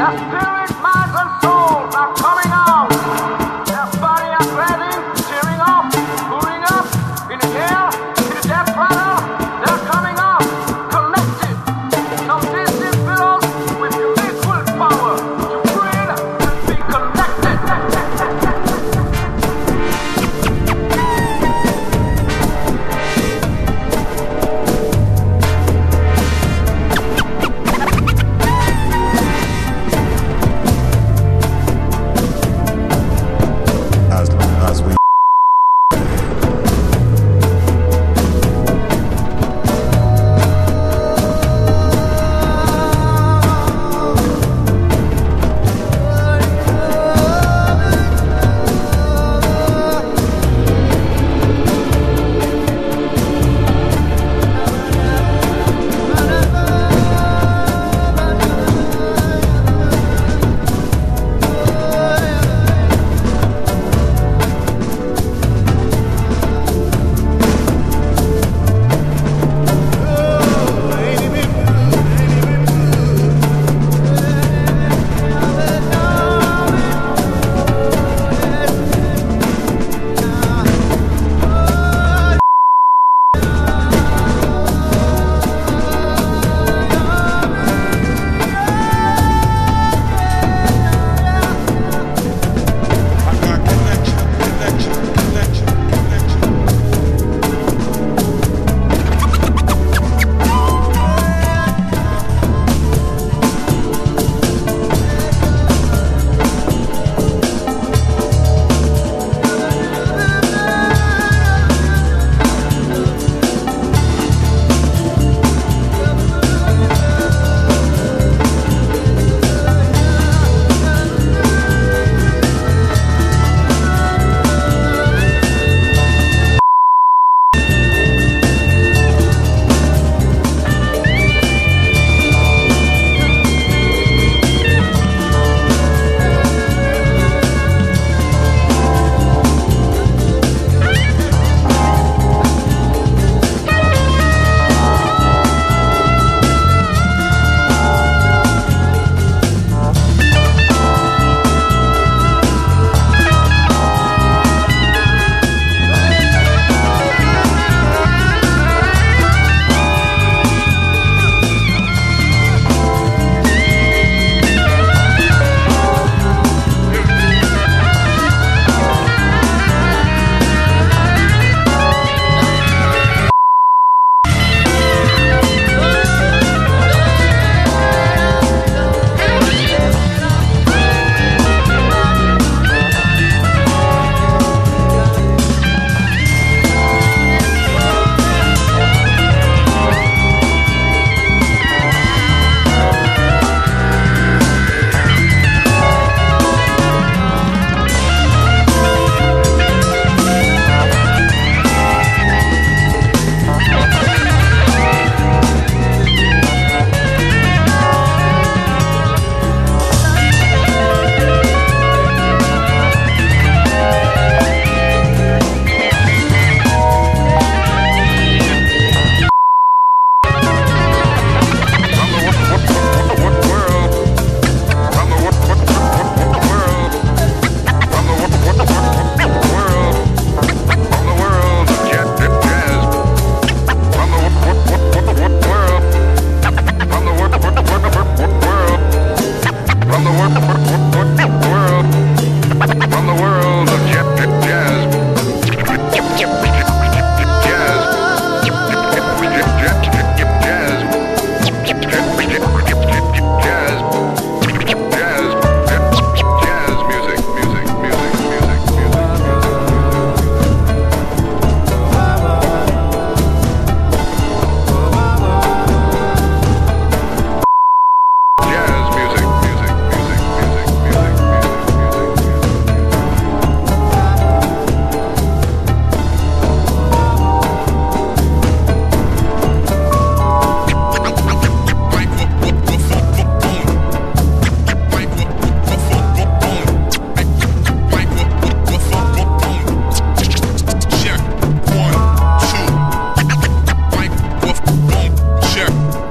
The spirit, mind, and soul are coming up. Later.